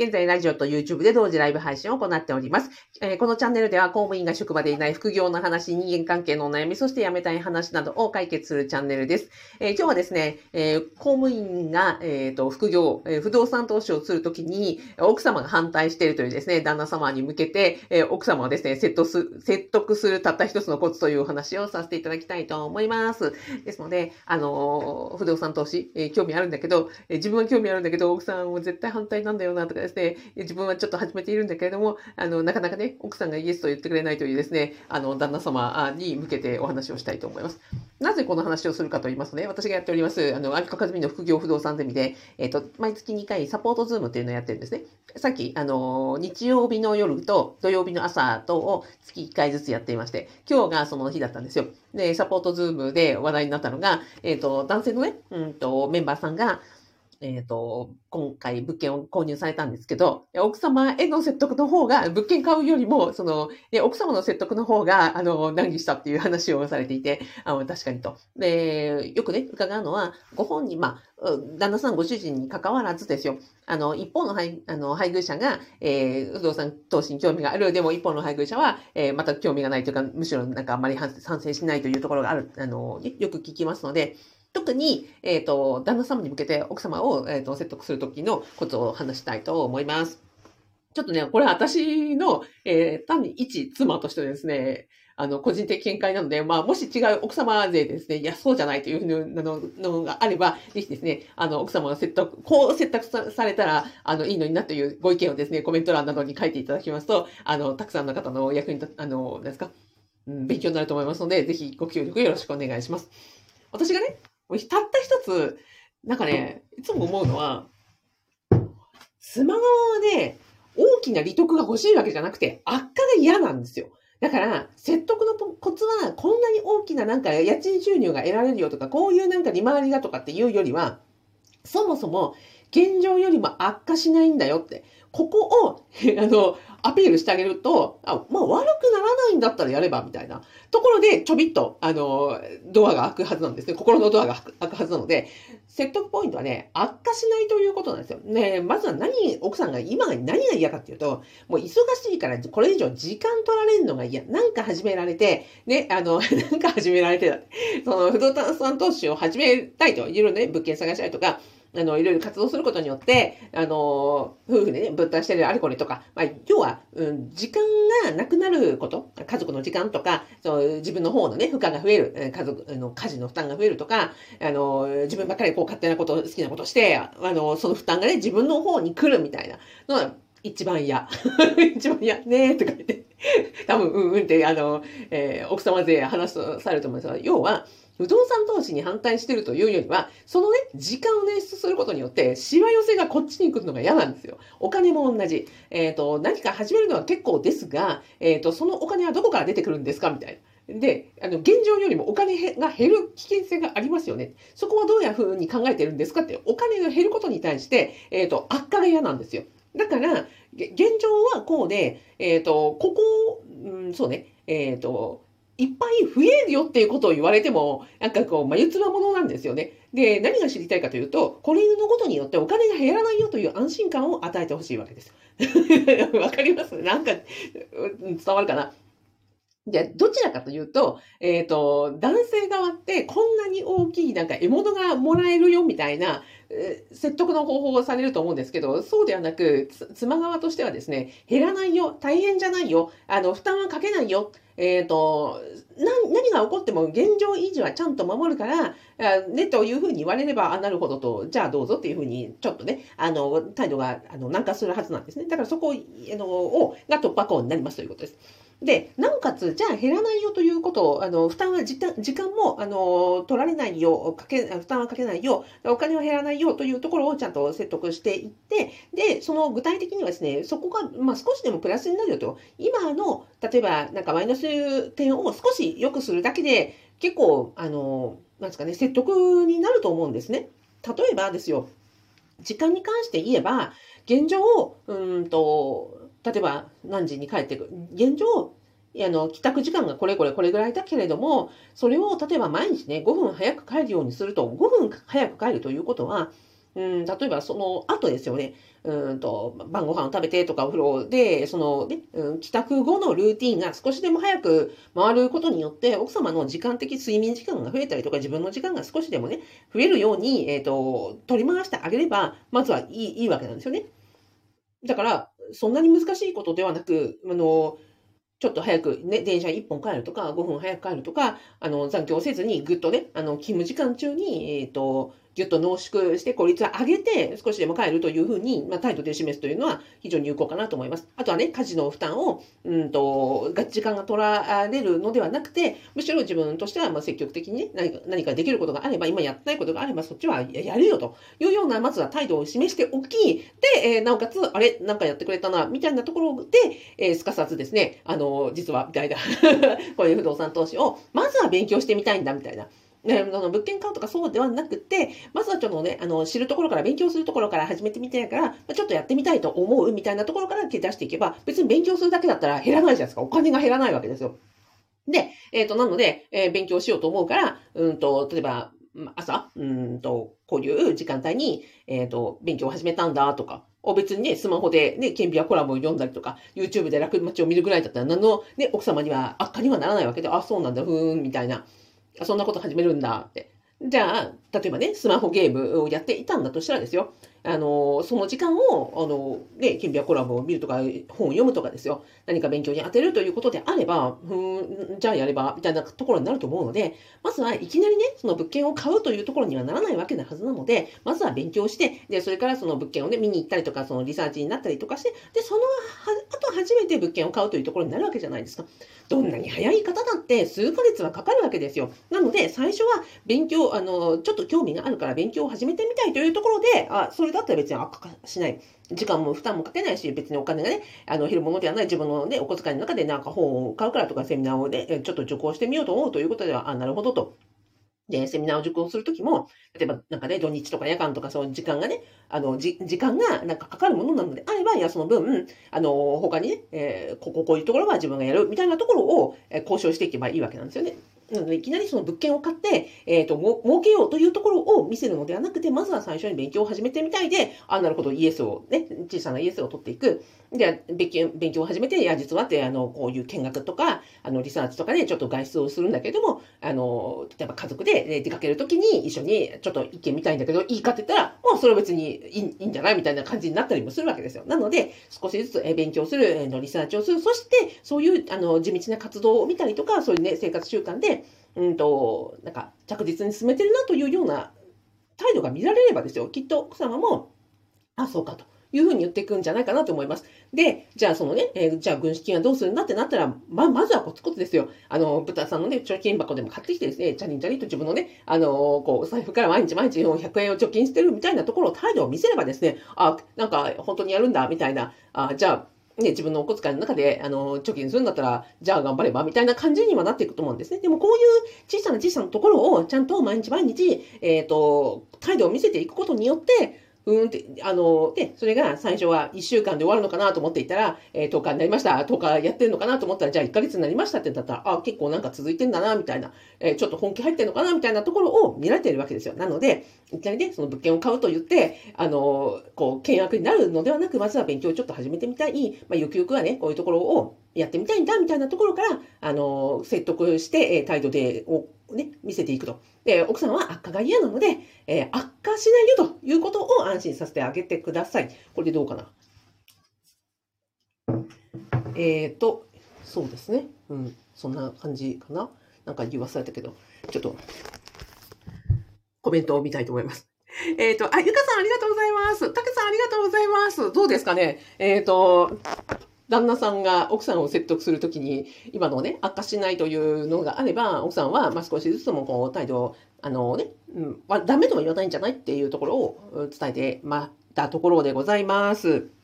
現在、ラジオと YouTube で同時ライブ配信を行っております。えーこのチャンネルでは公務員が職場でいない副業の話、人間関係のお悩み、そして辞めたい話などを解決するチャンネルです。えー今日はですね、えー公務員が、えーと副業、え不動産投資をするときに、奥様が反対しているというですね、旦那様に向けて、え奥様をですね、説得す説得するたった一つのコツというお話をさせていただきたいと思います。ですので、あの不動産投資、え興味あるんだけど、え自分は興味あるんだけど、奥さんは絶対反対なんだよなとかですね、自分はちょっと始めているんだけれども、あの、なかなかね、奥さんがイエスと言ってくれないというですね、あの、旦那様に向けてお話をしたいと思います。なぜこの話をするかと言いますとね、私がやっております、あの、アミカカズミの副業不動産ゼミで、えっ、と、毎月2回サポートズームっていうのをやってるんですね。さっき、あの、日曜日の夜と土曜日の朝とを月1回ずつやっていまして、今日がその日だったんですよ。で、サポートズームで話題になったのが、えっ、と、男性のね、うんと、メンバーさんが、えっ、と、今回物件を購入されたんですけど、奥様への説得の方が、物件買うよりも、その、ね奥様の説得の方が、あの、難儀したっていう話をされていて、あ確かにと。で、よくね、伺うのは、ご本人、まあ、旦那さんご主人に関わらずですよ。あの、一方の配あの配偶者が、えー不動産投資に興味がある。でも一方の配偶者は、えーまた興味がないというか、むしろなんかあまり賛賛成しないというところがある、あの、ねよく聞きますので、特に、えっ、と、旦那様に向けて奥様を、えー、と説得するときのことを話したいと思います。ちょっとね、これは私の、えー単に一妻としてですね、あの、個人的見解なので、まあ、もし違う奥様勢でですね、いや、そうじゃないというふうなののがあれば、ぜひですね、あの、奥様が説得、こう説得されたら、あの、いいのになというご意見をですね、コメント欄などに書いていただきますと、あの、たくさんの方の役に立あの、なんですか、うん、勉強になると思いますので、ぜひご協力よろしくお願いします。私がね、もうたった一つ、なんかね、いつも思うのは、スマホはね、大きな利得が欲しいわけじゃなくて、悪化が嫌なんですよ。だから、説得のコツは、こんなに大きななんか家賃収入が得られるよとか、こういうなんか利回りだとかっていうよりは、そもそも現状よりも悪化しないんだよって、ここを、あの、アピールしてあげると、あ、まあ悪くならないんだったらやれば、みたいなところで、ちょびっと、あの、ドアが開くはずなんですね。心のドアが開くはずなので、説得ポイントはね、悪化しないということなんですよ。ね、まずは何、奥さんが今何が嫌かっていうと、もう忙しいからこれ以上時間取られるのが嫌。なんか始められて、ね、あの、なんか始められて。その不動産投資を始めたいと、いろいろね、物件探したりとか、あの、いろいろ活動することによって、あの、夫婦でね、分担してるあれこれとか、まあ、要は、うん、時間がなくなること、家族の時間とか、そう自分の方のね、負荷が増える、家族の家事の負担が増えるとか、あの、自分ばっかりこう勝手なこと、好きなことして、あの、その負担がね、自分の方に来るみたいなのが一番嫌。一番嫌。ねーとか言って。多分、うんうんって、あの、えー奥様勢話されると思うんですが、要は、不動産投資に反対してるというよりは、そのね、時間を捻出することによって、しわ寄せがこっちに来るのが嫌なんですよ。お金も同じ。えっ、と、何か始めるのは結構ですが、えっ、と、そのお金はどこから出てくるんですかみたいな。で、あの、現状よりもお金が減る危険性がありますよね。そこはどういうふうに考えてるんですかって、お金が減ることに対して、えっ、と、悪化が嫌なんですよ。だから、現状はこうで、えっ、と、ここ、うん、そうね、えっ、と、いっぱい増えるよっていうことを言われても、なんかこう、眉唾ものなんですよね。で、何が知りたいかというと、これのことによってお金が減らないよという安心感を与えてほしいわけです。わかります？なんか、伝わるかな？じゃ、どちらかというと、えっ、と、男性側ってこんなに大きいなんか獲物がもらえるよみたいな、えー説得の方法をされると思うんですけど、そうではなく、妻側としてはですね、減らないよ、大変じゃないよ、あの、負担はかけないよ、えっ、と、何が起こっても現状維持はちゃんと守るから、あね、というふうに言われれば、あ、なるほどと、じゃあどうぞっていうふうに、ちょっとね、あの、態度が、あの、軟化するはずなんですね。だからそこ、あの、を、が突破口になりますということです。で、なおかつ、じゃあ減らないよということを、あの、負担は時間、時間も、あの、取られないよう、かけ、負担はかけないよう、お金は減らないよというところをちゃんと説得していって、で、その具体的にはですね、そこが、まあ、少しでもプラスになるよと、今の、例えば、なんかマイナス点を少し良くするだけで、結構、あの、なんですかね、説得になると思うんですね。例えばですよ、時間に関して言えば、現状、うんと、例えば何時に帰ってくる。現状、あの、帰宅時間がこれこれこれぐらいだけれども、それを例えば毎日ね、5分早く帰るようにすると、5分早く帰るということは、うん、例えばその後ですよね。うんと、晩ご飯を食べてとかお風呂で、そのね、うん、帰宅後のルーティンが少しでも早く回ることによって、奥様の時間的睡眠時間が増えたりとか、自分の時間が少しでもね、増えるように、えっ、ー、と、取り回してあげれば、まずはいいいいわけなんですよね。だから、そんなに難しいことではなく、あの、ちょっと早くね、電車1本帰るとか、5分早く帰るとか、あの、残業せずにぐっとね、あの、勤務時間中に、えっ、ー、と、ぎゅっと濃縮して効率を上げて少しでも帰るというふうに、まあ、態度で示すというのは非常に有効かなと思います。あとはね、家事の負担を、うんと、が時間が取られるのではなくて、むしろ自分としてはま積極的に、ね、何か何かできることがあれば、今やってないことがあれば、そっちはやるよというような、まずは態度を示しておき、で、えー、なおかつ、あれ、なんかやってくれたな、みたいなところで、えー、すかさずですね、あの、実は、みたいなこういう不動産投資を、まずは勉強してみたいんだ、みたいな。ね、あの物件買うとかそうではなくて、まずはちょっとね、あの、知るところから、勉強するところから始めてみたいから、ちょっとやってみたいと思うみたいなところから手出していけば、別に勉強するだけだったら減らないじゃないですか。お金が減らないわけですよ。で、えっ、ー、と、なので、えー、勉強しようと思うから、うんと、例えば、朝、うんと、こういう時間帯に、えっ、ー、と、勉強を始めたんだとか、別にね、スマホでね、顕微アコラムを読んだりとか、YouTube で楽町を見るぐらいだったら、何のね、奥様には悪化にはならないわけで、あ、そうなんだ、ふーん、みたいな。そんなこと始めるんだって。じゃあ、例えばね、スマホゲームをやっていたんだとしたらですよ。あの、その時間を、あの、ね、キンビアコラムを見るとか、本を読むとかですよ。何か勉強に当てるということであれば、ふん、じゃあやれば、みたいなところになると思うので、まずはいきなりね、その物件を買うというところにはならないわけなはずなので、まずは勉強して、で、それからその物件をね、見に行ったりとか、そのリサーチになったりとかして、で、その後初めて物件を買うというところになるわけじゃないですか。どんなに早い方だって数ヶ月はかかるわけですよ。なので、最初は勉強、あの、ちょっと興味があるから勉強を始めてみたいというところで、あ、それだだったら別に悪化しない。時間も負担もかけないし、別にお金がね、あの、減るものではない自分のね、お小遣いの中でなんか本を買うからとか、セミナーをね、ちょっと受講してみようと思うということでは、あ、なるほどと。で、セミナーを受講するときも、例えばなんかね、土日とか夜間とかそういう時間がね、あの、じ、時間がなんかかかるものなのであれば、いや、その分、あの、他にね、えー、ここ、こういうところは自分がやるみたいなところを、えー、交渉していけばいいわけなんですよね。なので、いきなりその物件を買って、えっ、ー、と、儲けようというところを見せるのではなくて、まずは最初に勉強を始めてみたいで、あ、なるほど、イエスを、ね、小さなイエスを取っていく。で、勉強、勉強を始めて、いや、実はって、あの、こういう見学とか、あの、リサーチとかでちょっと外出をするんだけども、あの、例えば家族で出かけるときに一緒にちょっと意見見たいんだけど、いいかって言ったら、もうそれは別にいいいんじゃないみたいな感じになったりもするわけですよ。なので、少しずつ勉強する、のリサーチをする。そして、そういう、あの、地道な活動を見たりとか、そういうね、生活習慣で、うんと、なんか、着実に進めてるなというような態度が見られればですよ、きっと奥様も、あ、そうかと。いうふうに言っていくんじゃないかなと思います。で、じゃあそのね、えー、じゃあ軍資金はどうするんだってなったら、ま、まずはコツコツですよ。あの、豚さんのね、貯金箱でも買ってきてですね、チャリンチャリンと自分のね、あのー、こう、財布から毎日毎日100円を貯金してるみたいなところを態度を見せればですね、あ、なんか本当にやるんだ、みたいな、あ、じゃあ、ね、自分のお小遣いの中で、あの、貯金するんだったら、じゃあ頑張れば、みたいな感じにはなっていくと思うんですね。でも、こういう小さな小さなところを、ちゃんと毎日毎日、えっ、ー、と、態度を見せていくことによって、うんって、あの、で、それが最初は1週間で終わるのかなと思っていたら、えー、10日になりました。10日やってるのかなと思ったら、じゃあ1ヶ月になりましたってなったら、あ、結構なんか続いてんだな、みたいな、えー、ちょっと本気入ってんのかな、みたいなところを見られてるわけですよ。なので、いきなりね、その物件を買うと言って、あの、こう、契約になるのではなく、まずは勉強をちょっと始めてみたい。まあ、ゆくゆくはね、こういうところをやってみたいんだ、みたいなところから、あの、説得して、え、態度で、をね、見せていくと。で、奥さんは悪化が嫌なので、えー、悪化しないよということを安心させてあげてください。これでどうかな。えっ、ー、と、そうですね。うん、そんな感じかな。なんか言わされたけど、ちょっと、コメントを見たいと思います。えっ、ー、と、あ、ゆかさんありがとうございます。たけさんありがとうございます。どうですかねえっ、ー、と、旦那さんが奥さんを説得するときに、今のね、悪化しないというのがあれば、奥さんは、ま、少しずつもこう、態度、あのね、うん、ダメとは言わないんじゃないっていうところを伝えてまたところでございます。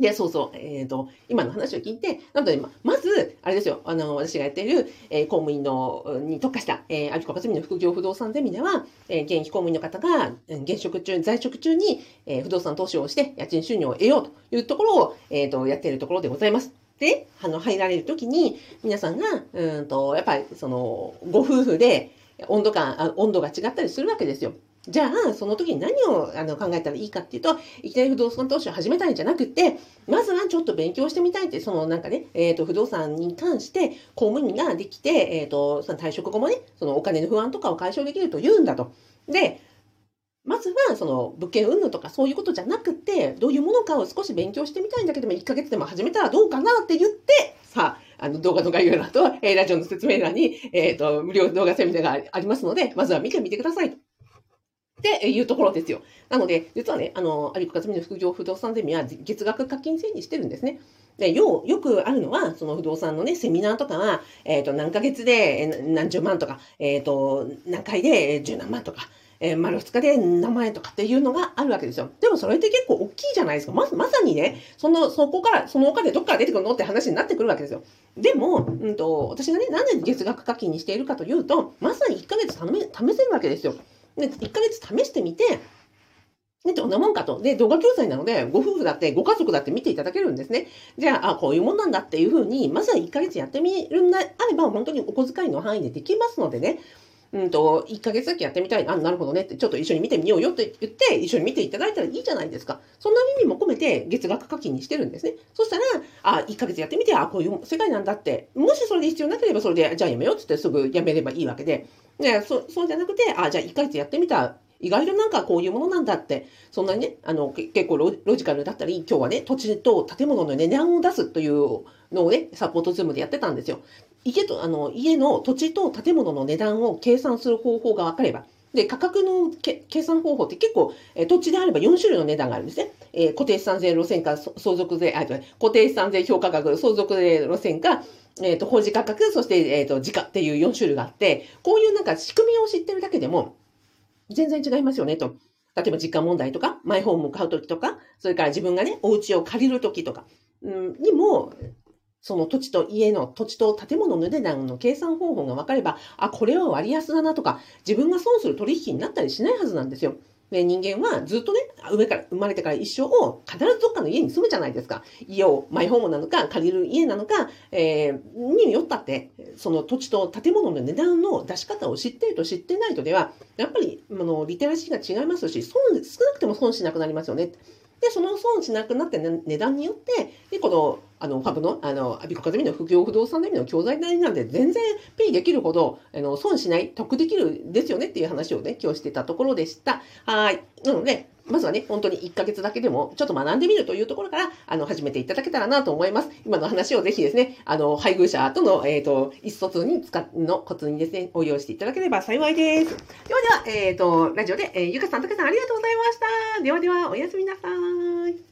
で、そうそう、えっ、ー、と、今の話を聞いて、なので、ままず、あれですよ、あの、私がやっている、えー、公務員の、に特化した、えー、アビコカズミの副業不動産ゼミでは、えー、現役公務員の方が、現職中、在職中に、えー、不動産投資をして、家賃収入を得ようというところを、えっ、ー、と、やっているところでございます。で、あの、入られるときに、皆さんが、うんと、やっぱり、その、ご夫婦で、温度感、温度が違ったりするわけですよ。じゃあ、その時に何をあの考えたらいいかっていうと、いきなり不動産投資を始めたいんじゃなくて、まずはちょっと勉強してみたいって、そのなんかね、えっ、ー、と、不動産に関して公務員ができて、えっ、ー、と、その退職後もね、そのお金の不安とかを解消できると言うんだと。で、まずはその物件云々とかそういうことじゃなくて、どういうものかを少し勉強してみたいんだけども、1ヶ月でも始めたらどうかなって言って、さあ、あの動画の概要欄と、えー、ラジオの説明欄に、えっ、と、無料動画セミナーがありますので、まずは見てみてください。っていうところですよ。なので、実はね、あの、有子克美の副業不動産ゼミは月額課金制にしてるんですね。で、よう、よくあるのは、その不動産のね、セミナーとかは、えっ、ー、と、何ヶ月で何十万とか、えっ、ー、と、何回で十何万とか、えー、丸2日で何万円とかっていうのがあるわけですよ。でもそれって結構大きいじゃないですか。ま、まさにね、その、そこから、そのお金どっから出てくるのって話になってくるわけですよ。でも、うんと、私がね、なんで月額課金にしているかというと、まさに1ヶ月試せるわけですよ。で、1ヶ月試してみて、ね、どんなもんかと。で、動画教材なので、ご夫婦だって、ご家族だって見ていただけるんですね。じゃあ、あこういうもんなんだっていうふうに、まずは1ヶ月やってみるんであれば、本当にお小遣いの範囲でできますのでね、うんと、1ヶ月だけやってみたい。あ、なるほどねって、ちょっと一緒に見てみようよって言って、一緒に見ていただいたらいいじゃないですか。そんな意味も込めて月額課金にしてるんですね。そしたら、あ、1ヶ月やってみて、あ、こういう世界なんだって。もしそれで必要なければそれで、じゃあやめようってってすぐやめればいいわけで。ね、そそうじゃなくて、あ、じゃあ1ヶ月やってみた。意外となんかこういうものなんだって、そんなにね、あの、結構ロジカルだったり、今日はね、土地と建物の値段を出すというのをね、サポートズームでやってたんですよ。家と、あの、家の土地と建物の値段を計算する方法が分かれば、で、価格の計算方法って結構、え土地であれば4種類の値段があるんですね。えー、固定資産税路線か相続税、あ、固定資産税評価額、相続税路線か、えっ、ー、と、法事価格、そして、えっ、ー、と、時価っていう4種類があって、こういうなんか仕組みを知ってるだけでも、全然違いますよね、と。例えば実家問題とか、マイホームを買うときとか、それから自分がね、お家を借りるときとか、うん、にも、その土地と家の土地と建物の値段の計算方法が分かれば、あ、これは割安だなとか、自分が損する取引になったりしないはずなんですよ。で、人間はずっとね、上から、生まれてから一生を必ずどっかの家に住むじゃないですか。家を、マイホームなのか、借りる家なのか、えー、によったって、その土地と建物の値段の出し方を知っていると知ってないとでは、やっぱり、あの、リテラシーが違いますし、損、少なくても損しなくなりますよね。で、その損しなくなって値段によって、で、この、あの、株の、あの、アビコカズミの副業不動産の意味の教材代なんで、全然ペイできるほど、あの、損しない、得できるですよねっていう話をね、今日してたところでした。はい。なので、まずはね、本当に1ヶ月だけでも、ちょっと学んでみるというところから、あの、始めていただけたらなと思います。今の話をぜひですね、あの、配偶者との、えっ、ー、と、一卒に使のコツにですね、応用していただければ幸いです。ではでは、えっ、ー、と、ラジオで、えー、ゆかさん、たけさん、ありがとうございました。ではでは、おやすみなさい。